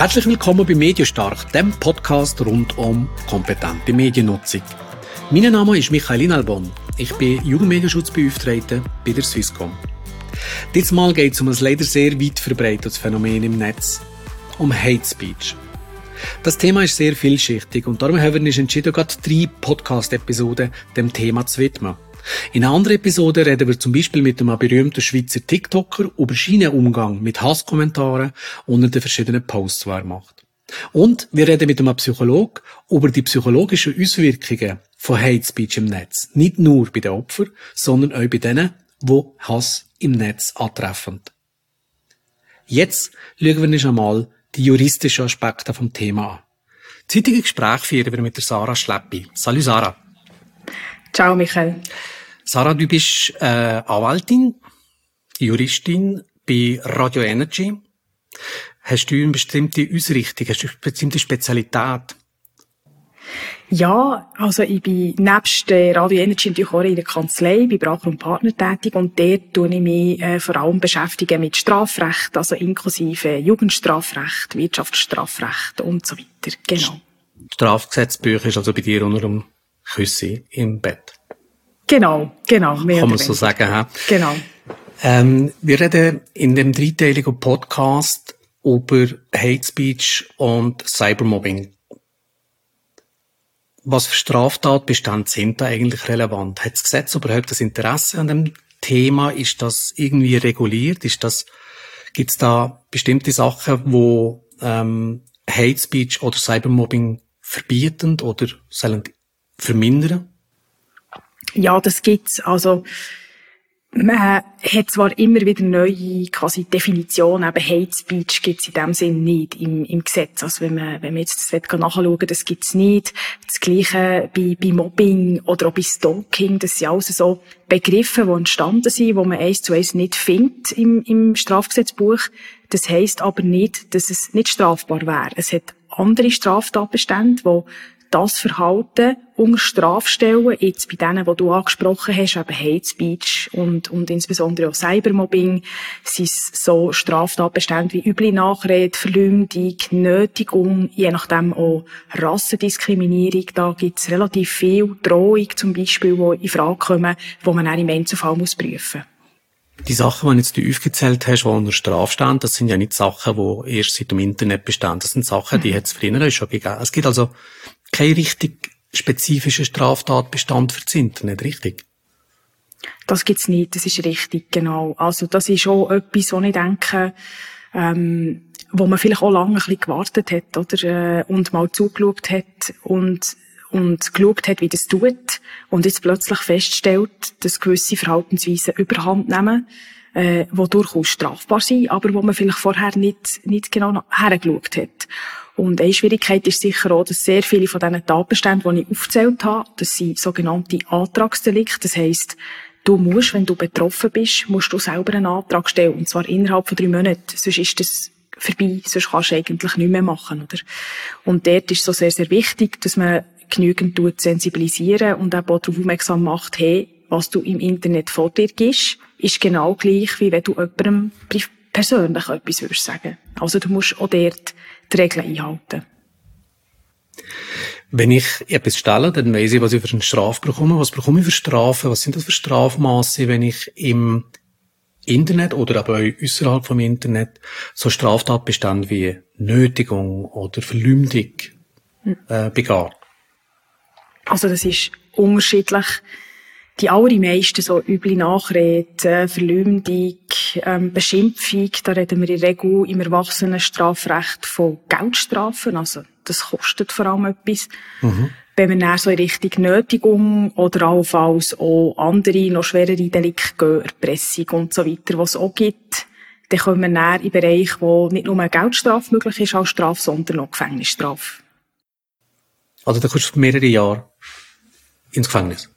Herzlich willkommen bei Mediostark, dem Podcast rund um kompetente Mediennutzung. Mein Name ist Michael Albon. Ich bin Jugendmedienschutzbeauftragter bei der Swisscom. Diesmal geht es um ein leider sehr weit verbreitetes Phänomen im Netz, um Hate Speech. Das Thema ist sehr vielschichtig und darum haben wir uns entschieden, gerade drei Podcast-Episoden dem Thema zu widmen. In einer anderen Episode reden wir zum Beispiel mit einem berühmten Schweizer TikToker über seinen Umgang mit Hasskommentaren unter den verschiedenen Posts, die er macht. Und wir reden mit einem Psychologen über die psychologischen Auswirkungen von Hate Speech im Netz. Nicht nur bei den Opfern, sondern auch bei denen, die Hass im Netz antreffen. Jetzt schauen wir uns einmal die juristischen Aspekte vom Thema an. Das heutige Gespräch führen wir mit der Sarah Schleppi. Salut Sarah. Ciao Michael. Sarah, du bist äh, Anwältin, Juristin bei Radio Energy. Hast du eine bestimmte Ausrichtung, hast du eine bestimmte Spezialität? Ja, also ich bin nebst der Radio Energy natürlich auch in der Kanzlei, bei Bracher und Partner tätig und dort tue ich mich äh, vor allem beschäftigen mit Strafrecht, also inklusive Jugendstrafrecht, Wirtschaftsstrafrecht und so weiter. Genau. Strafgesetzbücher ist also bei dir unter dem Küsse im Bett. Genau, genau. Kann man so sagen, ha? Genau. Ähm, wir reden in dem dreiteiligen Podcast über Hate Speech und Cybermobbing. Was für Straftatbestände sind da eigentlich relevant? Hat das Gesetz überhaupt das Interesse an dem Thema? Ist das irgendwie reguliert? Ist das, gibt's da bestimmte Sachen, wo ähm, Hate Speech oder Cybermobbing verbieten oder sollen vermindern? Ja, das gibt's. Also, man hat zwar immer wieder neue quasi Definitionen, aber Hate Speech gibt's in dem Sinn nicht im, im Gesetz. Also wenn man, wenn man jetzt das nachschauen das gibt's nicht. Das Gleiche bei, bei Mobbing oder auch bei Stalking, das sind alles so Begriffe, die entstanden sind, wo man eins zu eins nicht findet im, im Strafgesetzbuch. Das heisst aber nicht, dass es nicht strafbar wäre. Es hat andere Straftatbestände, die das Verhalten unter Strafe stellen, jetzt bei denen, die du angesprochen hast, eben Hate Speech und, und insbesondere auch Cybermobbing, sind es so Straftatbestände wie üble Nachrede, Verleumdung, Nötigung, je nachdem auch Rassendiskriminierung, da gibt es relativ viel Drohung zum Beispiel, die in Frage kommen, die man dann im Einzelfall muss prüfen muss. Die Sachen, die jetzt du aufgezählt hast, die unter Strafe stehen, das sind ja nicht Sachen, die erst seit dem Internet bestehen. Das sind Sachen, die mhm. hat es früher schon gegeben. Es gibt also kein richtig spezifischer Straftatbestand für das Internet, richtig? Das gibt's nicht, das ist richtig, genau. Also das ist auch etwas, wo ich denke, ähm, wo man vielleicht auch lange ein bisschen gewartet hat, oder, äh, und mal zugeschaut hat und, und geschaut hat, wie das tut, und jetzt plötzlich feststellt, dass gewisse Verhaltensweisen überhand nehmen, äh, die durchaus strafbar sind, aber wo man vielleicht vorher nicht, nicht genau hergeschaut hat. Und eine Schwierigkeit ist sicher auch, dass sehr viele von diesen Tatbeständen, die ich aufgezählt habe, das sind sogenannte Antragsdelikte. Das heisst, du musst, wenn du betroffen bist, musst du selber einen Antrag stellen. Und zwar innerhalb von drei Monaten. Sonst ist das vorbei. Sonst kannst du eigentlich nichts mehr machen, oder? Und dort ist so sehr, sehr wichtig, dass man genügend tut sensibilisieren und auch darauf aufmerksam macht, hey, was du im Internet vor dir gibst, ist genau gleich, wie wenn du jemandem persönlich etwas würdest sagen. Also du musst auch dort die Regeln einhalten. Wenn ich etwas stelle, dann weiss ich, was ich für eine Strafe bekomme. Was bekomme ich für Strafen? Was sind das für Strafmaße, wenn ich im Internet oder aber auch außerhalb vom Internet so Straftatbestände wie Nötigung oder Verleumdung äh, begehe? Also das ist unterschiedlich die allermeisten so üble Nachreden, Verleumdung, ähm, Beschimpfung, da reden wir in der Regel im Erwachsenenstrafrecht von Geldstrafen, also das kostet vor allem etwas. Mhm. Wenn wir dann so in Richtung Nötigung oder allenfalls auch andere, noch schwerere Delikte gehen, Erpressung und so weiter, was es auch gibt, dann kommen wir dann in Bereich, wo nicht nur eine Geldstrafe möglich ist als Strafe, sondern auch Gefängnisstrafe. Also da kommst du mehrere Jahre ins Gefängnis?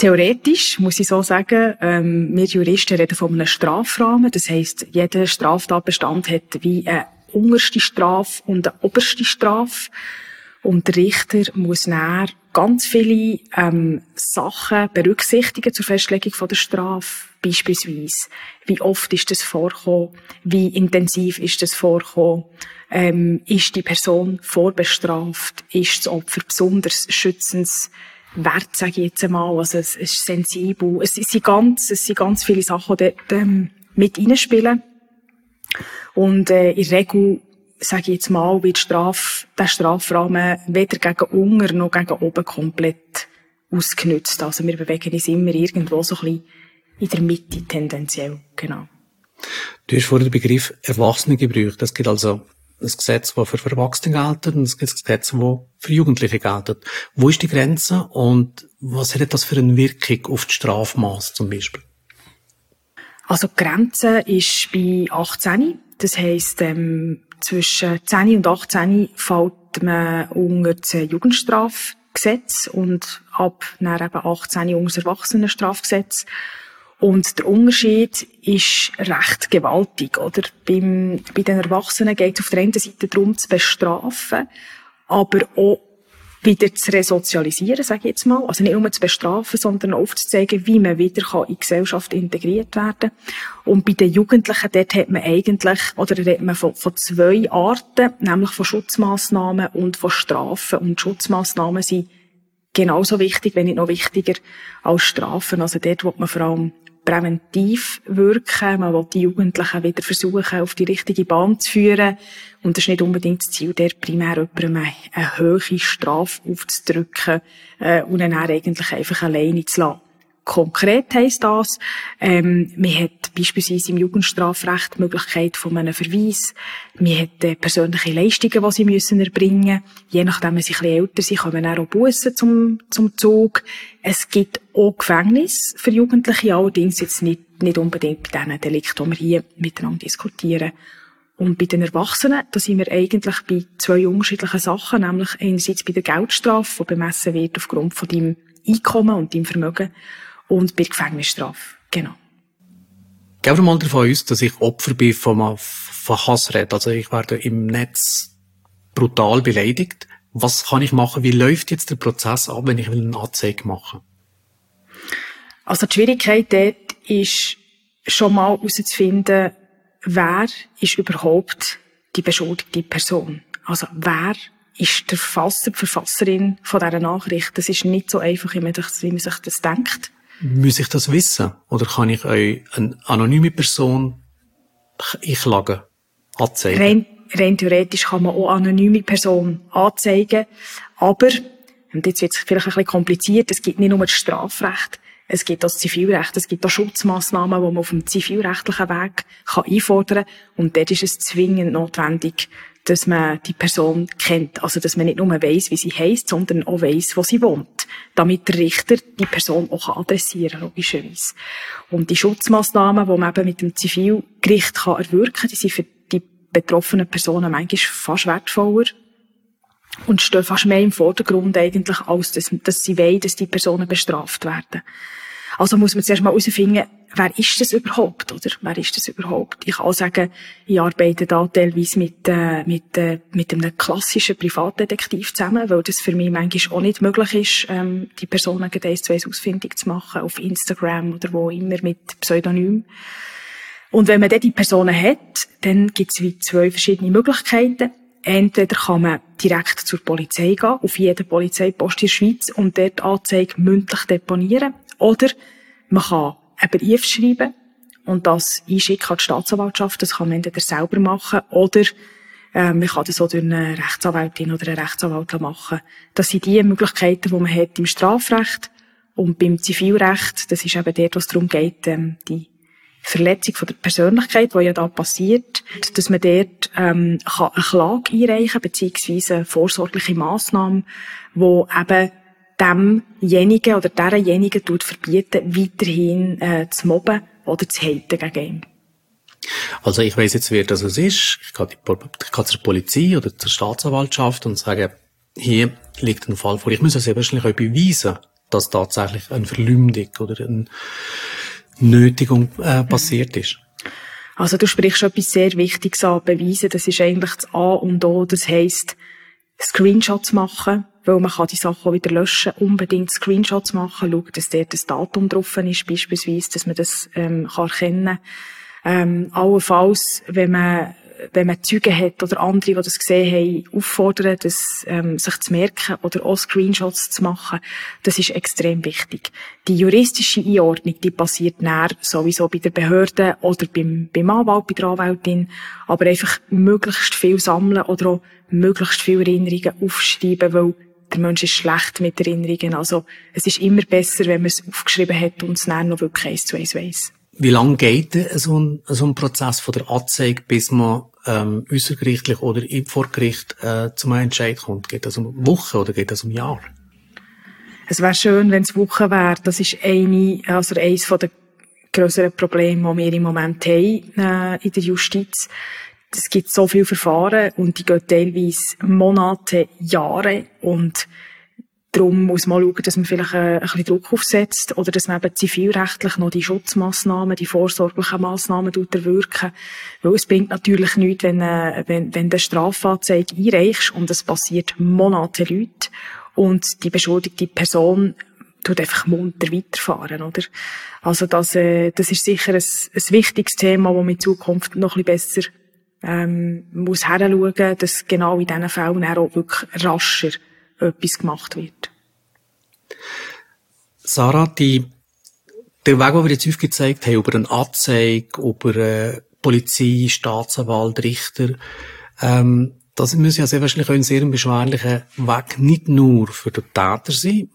Theoretisch muss ich so sagen, ähm, wir Juristen reden von einem Strafrahmen. Das heisst, jeder Straftatbestand hat wie eine unterste Strafe und eine oberste Strafe. Und der Richter muss näher ganz viele ähm, Sachen berücksichtigen zur Festlegung von der Strafe. Beispielsweise, wie oft ist das vorgekommen, wie intensiv ist das vorgekommen, ähm, ist die Person vorbestraft, ist das Opfer besonders schützenswert, sage ich jetzt einmal, also es ist sensibel. Es sind ganz, es sind ganz viele Sachen, die dort ähm, mit reinspielen. Und äh, in der Regel sage ich jetzt mal, wird Straf, der Strafrahmen weder gegen unten noch gegen oben komplett ausgenutzt. Also wir bewegen uns immer irgendwo so ein bisschen in der Mitte tendenziell, genau. Du hast vorhin den Begriff Erwachsene gebraucht. Es gibt also ein Gesetz, das für Erwachsene gilt und ein Gesetz, das für Jugendliche gilt. Wo ist die Grenze und was hat das für eine Wirkung auf die Strafmaß zum Beispiel? Also die Grenze ist bei 18. Das heisst, ähm, zwischen 10 und 18 fällt man unter das Jugendstrafgesetz und ab dann eben 18 unter das Erwachsenenstrafgesetz. Und der Unterschied ist recht gewaltig, oder? Beim, bei den Erwachsenen geht es auf der einen Seite darum, zu bestrafen, aber auch wieder zu resozialisieren, sage ich jetzt mal. Also nicht nur zu bestrafen, sondern aufzuzeigen, wie man wieder in die Gesellschaft integriert werden kann. Und bei den Jugendlichen, dort hat man eigentlich, oder redet man von, von zwei Arten, nämlich von Schutzmaßnahmen und von Strafen. Und Schutzmaßnahmen sind genauso wichtig, wenn nicht noch wichtiger als Strafen. Also dort wo man vor allem präventiv wirken. Man will die Jugendlichen wieder versuchen, auf die richtige Bahn zu führen. Und das ist nicht unbedingt das Ziel, der primär jemandem eine, hohe Strafe aufzudrücken äh, und dann eigentlich einfach alleine zu lassen. Konkret heisst das, ähm, man hat beispielsweise im Jugendstrafrecht die Möglichkeit von einem Verweis. Man hat äh, persönliche Leistungen, die sie müssen erbringen Je nachdem, wenn sie ein bisschen älter sind, kommen auch Bussen zum, zum Zug. Es gibt auch Gefängnis für Jugendliche, allerdings jetzt nicht, nicht unbedingt bei diesen Delikten, die wir hier miteinander diskutieren. Und bei den Erwachsenen, da sind wir eigentlich bei zwei unterschiedlichen Sachen, nämlich einerseits bei der Geldstrafe, die bemessen wird aufgrund von deinem Einkommen und deinem Vermögen und bei Gefängnisstrafe. Genau. Gehen wir mal davon aus, dass ich Opfer bin von, von Hassreden. Also ich werde im Netz brutal beleidigt. Was kann ich machen? Wie läuft jetzt der Prozess ab, wenn ich eine Anzeige mache? Also die Schwierigkeit dort ist, schon mal herauszufinden, wer ist überhaupt die beschuldigte Person. Also wer ist der Verfasser, die Verfasserin von dieser Nachricht. Das ist nicht so einfach, wie man sich das denkt. Muss ich das wissen? Oder kann ich euch eine anonyme Person einklagen, anzeigen? Rein, rein theoretisch kann man auch anonyme Person anzeigen. Aber, und jetzt wird es vielleicht ein bisschen kompliziert, es gibt nicht nur das Strafrecht, es gibt auch das Zivilrecht, es gibt auch Schutzmaßnahmen, die man auf dem zivilrechtlichen Weg kann einfordern kann. Und dort ist es zwingend notwendig, dass man die Person kennt. Also, dass man nicht nur weiss, wie sie heisst, sondern auch weiss, wo sie wohnt. Damit der Richter die Person auch adressieren kann, logischerweise. Und die Schutzmaßnahmen, die man eben mit dem Zivilgericht kann erwirken kann, die sind für die betroffenen Personen manchmal fast wertvoller und stehen fast mehr im Vordergrund eigentlich, als dass, dass sie wollen, dass die Personen bestraft werden. Also muss man zuerst mal herausfinden, wer ist das überhaupt, oder? Wer ist das überhaupt? Ich kann auch sagen, ich arbeite da teilweise mit, äh, mit, äh, mit einem klassischen Privatdetektiv zusammen, weil das für mich manchmal auch nicht möglich ist, ähm, die Personen eins zu eins ausfindig zu machen, auf Instagram oder wo immer mit Pseudonym. Und wenn man dann die Personen hat, dann gibt es wie zwei verschiedene Möglichkeiten. Entweder kann man direkt zur Polizei gehen, auf jeden Polizeipost in der Schweiz und dort Anzeige mündlich deponieren. Oder man kann einen Brief schreiben und das einschicken an die Staatsanwaltschaft. Das kann man entweder selber machen oder äh, man kann das auch durch eine Rechtsanwältin oder einen Rechtsanwalt machen. Das sind die Möglichkeiten, die man hat im Strafrecht und beim Zivilrecht. Das ist eben dort, was darum geht, ähm, die Verletzung von der Persönlichkeit, die ja da passiert, dass man dort ähm, kann eine Klage einreichen beziehungsweise vorsorgliche Massnahme, wo eben demjenigen oder derjenigen tut verbieten, weiterhin äh, zu mobben oder zu haten gegen ihn. Also ich weiß jetzt, wer das ist. Ich kann, zur Polizei oder zur Staatsanwaltschaft und sagen, hier liegt ein Fall vor. Ich muss ja sehr wahrscheinlich auch beweisen, dass tatsächlich eine Verleumdung oder eine Nötigung äh, passiert ist. Also du sprichst etwas sehr Wichtiges an, beweisen, das ist eigentlich das A und O. Das heisst, Screenshots machen, weil man kann die Sachen auch wieder löschen, unbedingt Screenshots machen, schauen, dass dort das Datum drauf ist, beispielsweise, dass man das ähm, kann erkennen kann. Ähm, allenfalls, wenn man wenn man Zeugen hat oder andere, die das gesehen haben, auffordern, das, ähm, sich zu merken oder auch Screenshots zu machen, das ist extrem wichtig. Die juristische Einordnung, die passiert näher sowieso bei der Behörde oder beim, beim Anwalt, bei der Anwältin, aber einfach möglichst viel sammeln oder auch möglichst viele Erinnerungen aufschreiben, weil der Mensch ist schlecht mit Erinnerungen. Also es ist immer besser, wenn man es aufgeschrieben hat und es dann noch wirklich eins zu eins weiss. Wie lange geht so ein, so ein Prozess von der Anzeige, bis man ähm, außergerichtlich oder vor Gericht äh, zum Entscheid kommt? Geht das um Wochen oder geht das um Jahre? Es wäre schön, wenn es Wochen wäre. Das ist eine, also eines der grösseren Probleme, die wir im Moment haben äh, in der Justiz. Es gibt so viele Verfahren und die gehen teilweise Monate, Jahre und Darum muss man schauen, dass man vielleicht ein, ein bisschen Druck aufsetzt oder dass man eben zivilrechtlich noch die Schutzmaßnahmen, die vorsorglichen Maßnahmen erwirken. Weil es bringt natürlich nichts, wenn, äh, wenn, wenn du eine Strafanzeige einreichst und es passiert Monate Leute und die beschuldigte Person tut einfach munter weiterfahren, oder? Also das, äh, das ist sicher ein, ein wichtiges Thema, das man in Zukunft noch ein bisschen besser ähm, muss heranschauen, dass genau in diesen Fällen auch wirklich rascher etwas gemacht wird. Sarah, die, der Weg, den wir jetzt aufgezeigt haben, über eine Anzeige, über äh, Polizei, Staatsanwalt, Richter, ähm, das muss ja sehr wahrscheinlich auch ein sehr beschwerlicher Weg nicht nur für den Täter sein,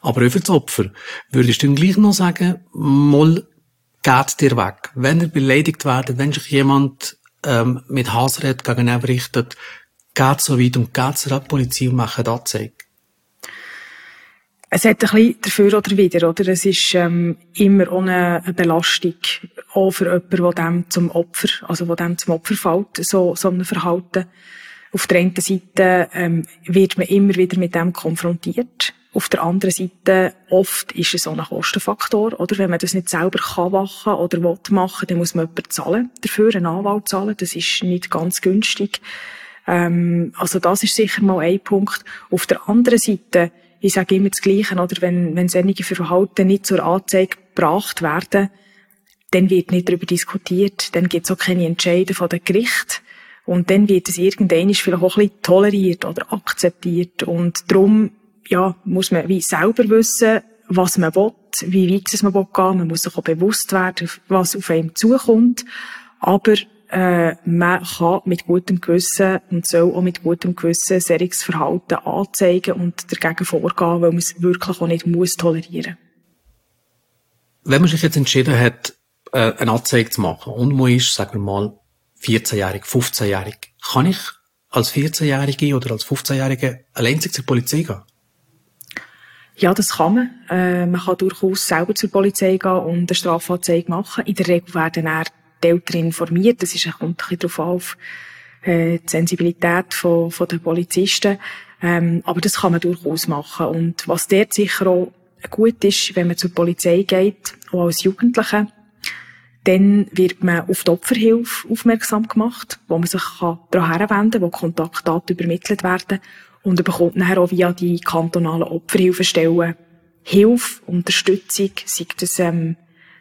aber auch für das Opfer. Würdest du denn gleich noch sagen, mal geht dir weg? Wenn er beleidigt wird, wenn sich jemand ähm, mit Hassrät gegen ihn richtet, geht so weit und geht zur Polizei und macht Anzeige? Es hat ein bisschen dafür oder wieder, oder? Es ist ähm, immer ohne eine Belastung, auch für jemanden, der dem zum Opfer, also der dem zum Opfer fällt, so, so ein Verhalten. Auf der einen Seite ähm, wird man immer wieder mit dem konfrontiert. Auf der anderen Seite, oft ist es auch ein Kostenfaktor, oder? Wenn man das nicht selber kann machen oder will machen, dann muss man jemanden zahlen dafür, einen Anwalt zahlen. Das ist nicht ganz günstig. Ähm, also das ist sicher mal ein Punkt. Auf der anderen Seite, ich sage immer das Gleiche, oder wenn, wenn solche Verhalten nicht zur Anzeige gebracht werden, dann wird nicht darüber diskutiert, dann gibt es auch keine Entscheidungen von den Gerichten. Und dann wird es irgendwann vielleicht auch ein bisschen toleriert oder akzeptiert. Und darum, ja, muss man wie selber wissen, was man will, wie weit es man will gehen. Man muss sich auch bewusst werden, was auf einem zukommt. Aber äh, man kann mit gutem Gewissen und soll auch mit gutem Gewissen solches Verhalten anzeigen und dagegen vorgehen, weil man es wirklich auch nicht muss tolerieren. Wenn man sich jetzt entschieden hat, äh, eine Anzeige zu machen und man ist, sagen wir mal, 14-jährig, 15-jährig, kann ich als 14-Jährige oder als 15-Jährige allein zur Polizei gehen? Ja, das kann man. Äh, man kann durchaus selber zur Polizei gehen und eine Strafanzeige machen. In der Regel werden dann die Eltern informiert. Das ist, kommt ein darauf auf, äh, die Sensibilität von, von den Polizisten. Ähm, aber das kann man durchaus machen. Und was dort sicher auch gut ist, wenn man zur Polizei geht, auch als Jugendliche, dann wird man auf die Opferhilfe aufmerksam gemacht, wo man sich daran herwenden kann, wo Kontaktdaten übermittelt werden und bekommt nachher auch via die kantonalen Opferhilfestellen Hilfe, Unterstützung, sei das ähm,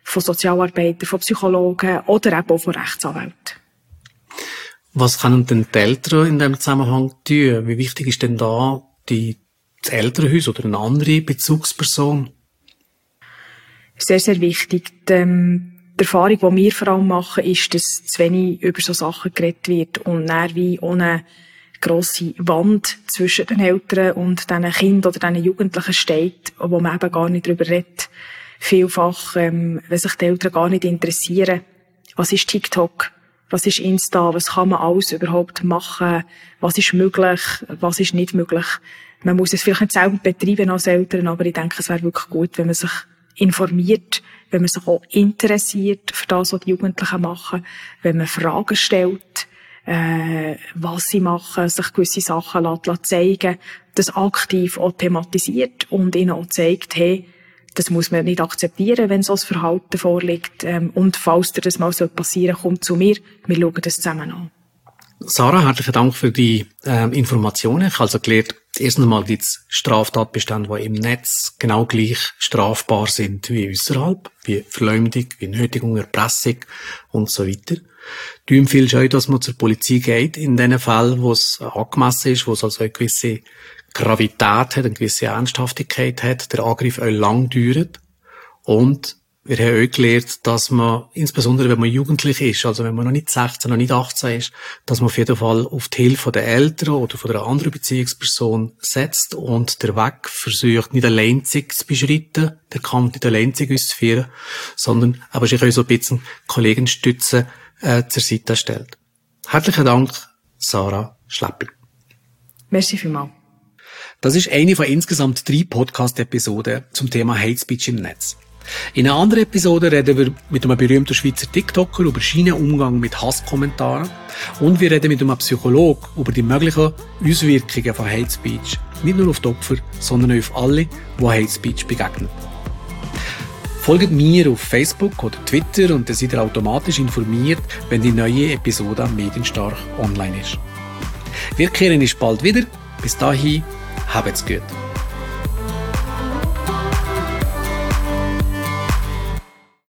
von Sozialarbeitern, von Psychologen oder eben auch von Rechtsanwälten. Was können denn die Eltern in diesem Zusammenhang tun? Wie wichtig ist denn da die, das Elternhaus oder eine andere Bezugsperson? Sehr, sehr wichtig. Die, ähm, die Erfahrung, die wir vor allem machen, ist, dass zu wenig über so Sachen geredet wird und dann wie ohne grosse Wand zwischen den Eltern und diesen Kindern oder diesen Jugendlichen steht, wo man eben gar nicht darüber redet vielfach, ähm, wenn sich die Eltern gar nicht interessieren, was ist TikTok, was ist Insta, was kann man alles überhaupt machen, was ist möglich, was ist nicht möglich. Man muss es vielleicht nicht selber betreiben als Eltern, aber ich denke, es wäre wirklich gut, wenn man sich informiert, wenn man sich auch interessiert für das, was die Jugendlichen machen, wenn man Fragen stellt, äh, was sie machen, sich gewisse Sachen lässt, zeigen, das aktiv auch thematisiert und ihnen auch zeigt, hey, das muss man nicht akzeptieren, wenn so ein Verhalten vorliegt. Ähm, und falls dir das mal passieren soll, kommt zu mir. Wir schauen das zusammen an. Sarah, herzlichen Dank für die äh, Informationen. Ich habe also gelernt, erstens einmal gibt es Straftatbestände, die im Netz genau gleich strafbar sind wie außerhalb, wie Verleumdung, wie Nötigung, Erpressung und so weiter. Du empfiehlst auch, dass man zur Polizei geht, in den Fällen, wo es angemessen ist, wo es also eine gewisse Gravität hat, eine gewisse Ernsthaftigkeit hat, der Angriff auch lang dauert. Und wir haben auch gelernt, dass man, insbesondere wenn man jugendlich ist, also wenn man noch nicht 16, noch nicht 18 ist, dass man auf jeden Fall auf die Hilfe der Eltern oder von einer anderen Beziehungsperson setzt und der Weg versucht, nicht allein zu beschreiten, der Kampf nicht allein auszuführen, sondern aber sich auch so ein bisschen Kollegenstütze äh, zur Seite stellt. Herzlichen Dank, Sarah Schleppel. Merci vielmals. Das ist eine von insgesamt drei Podcast-Episoden zum Thema Hate Speech im Netz. In einer anderen Episode reden wir mit einem berühmten Schweizer TikToker über seinen Umgang mit Hasskommentaren und wir reden mit einem Psychologen über die möglichen Auswirkungen von Hate Speech, nicht nur auf die Opfer, sondern auch auf alle, die Hate Speech begegnen. Folgt mir auf Facebook oder Twitter und dann seid ihr automatisch informiert, wenn die neue Episode Medienstark online ist. Wir kehren uns bald wieder. Bis dahin, habt's gut.